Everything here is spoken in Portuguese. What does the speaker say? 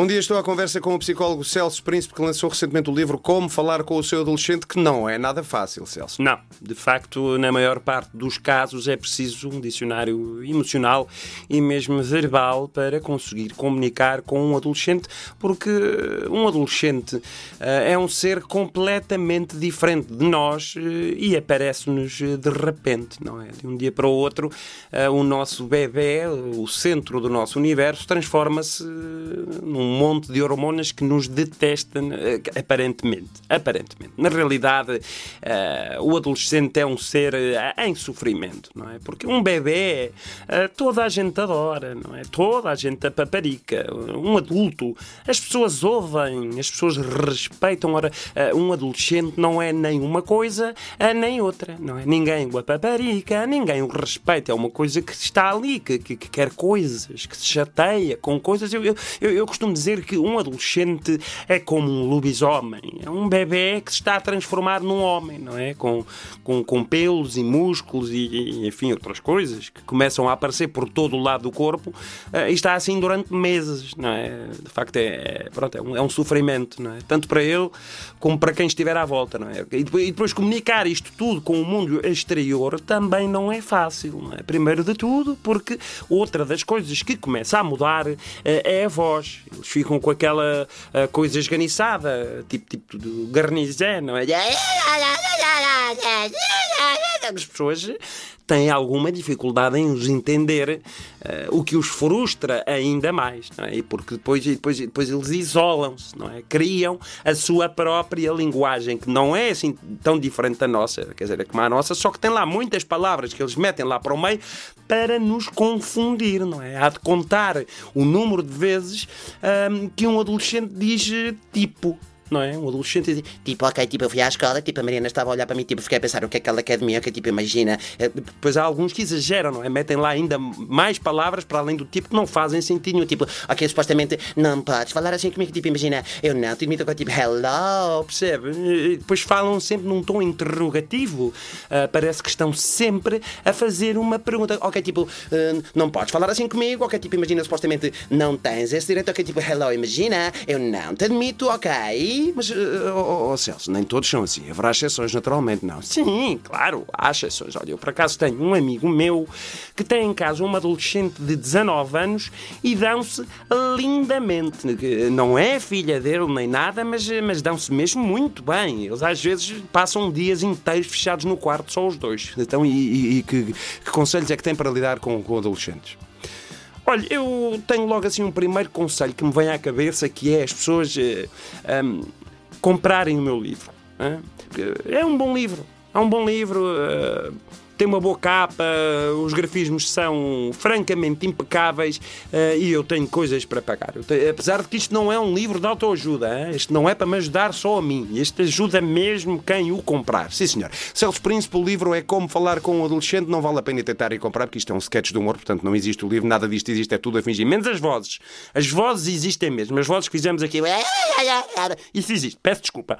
Bom dia, estou à conversa com o psicólogo Celso Príncipe, que lançou recentemente o livro Como Falar com o Seu Adolescente, que não é nada fácil, Celso. Não, de facto, na maior parte dos casos é preciso um dicionário emocional e mesmo verbal para conseguir comunicar com um adolescente, porque um adolescente uh, é um ser completamente diferente de nós uh, e aparece-nos de repente, não é? De um dia para o outro, uh, o nosso bebê, o centro do nosso universo, transforma-se num um monte de hormonas que nos detestam, eh, aparentemente. Aparentemente. Na realidade, uh, o adolescente é um ser uh, em sofrimento, não é? Porque um bebê, uh, toda a gente adora, não é? Toda a gente a paparica. Um adulto, as pessoas ouvem, as pessoas respeitam. Ora, um adolescente não é nem uma coisa nem outra, não é? Ninguém o paparica, ninguém o respeita. É uma coisa que está ali, que, que, que quer coisas, que se chateia com coisas. Eu, eu, eu, eu costumo dizer que um adolescente é como um lobisomem, é um bebê que se está a transformar num homem, não é? Com, com, com pelos e músculos e, e, enfim, outras coisas que começam a aparecer por todo o lado do corpo uh, e está assim durante meses, não é? De facto, é, é, pronto, é, um, é um sofrimento, não é? Tanto para ele como para quem estiver à volta, não é? E depois, e depois comunicar isto tudo com o mundo exterior também não é fácil, não é? Primeiro de tudo, porque outra das coisas que começa a mudar uh, é a voz eles ficam com aquela uh, coisa esganiçada, tipo, tipo do garnizé, não é? As pessoas têm alguma dificuldade em os entender, uh, o que os frustra ainda mais, não é? E porque depois, depois, depois eles isolam-se, não é? Criam a sua própria linguagem, que não é assim tão diferente da nossa, quer dizer, é como a nossa, só que tem lá muitas palavras que eles metem lá para o meio para nos confundir, não é? Há de contar o número de vezes um, que um adolescente diz tipo, não é? Um adolescente tipo, ok, tipo, eu fui à escola, tipo, a Mariana estava a olhar para mim, tipo, fiquei a pensar o que é que ela quer de mim, o que tipo, imagina. Eh, depois há alguns que exageram, não é? Metem lá ainda mais palavras para além do tipo que não fazem sentido. Tipo, ok, supostamente não podes falar assim comigo, tipo, imagina, eu não te imito com tipo, hello, percebe? E depois falam sempre num tom interrogativo. Uh, parece que estão sempre a fazer uma pergunta. Ok, tipo, uh, não podes falar assim comigo, ok, tipo, imagina, supostamente não tens esse direito, ok, tipo, hello, imagina, eu não te admito, ok mas, oh, oh, Celso, nem todos são assim. Haverá exceções, naturalmente, não. Sim, claro, há exceções. Olha, eu por acaso tenho um amigo meu que tem em casa uma adolescente de 19 anos e dão-se lindamente. Não é filha dele nem nada, mas, mas dão-se mesmo muito bem. Eles às vezes passam dias inteiros fechados no quarto, só os dois. Então, e, e, e que, que, conselhos é que tem para lidar com, com adolescentes? Olha, eu tenho logo assim um primeiro conselho que me vem à cabeça que é as pessoas eh, um, comprarem o meu livro. É um bom livro. É um bom livro. Uh, tem uma boa capa, os grafismos são francamente impecáveis uh, e eu tenho coisas para pagar. Tenho, apesar de que isto não é um livro de autoajuda, hein? isto não é para me ajudar só a mim, isto ajuda mesmo quem o comprar. Sim, senhor. Celso Príncipe, o livro é Como Falar com um Adolescente, não vale a pena tentar ir comprar, porque isto é um sketch de humor, portanto não existe o livro, nada disto existe, é tudo a fingir, menos as vozes. As vozes existem mesmo, as vozes que fizemos aqui. Isso existe, peço desculpa.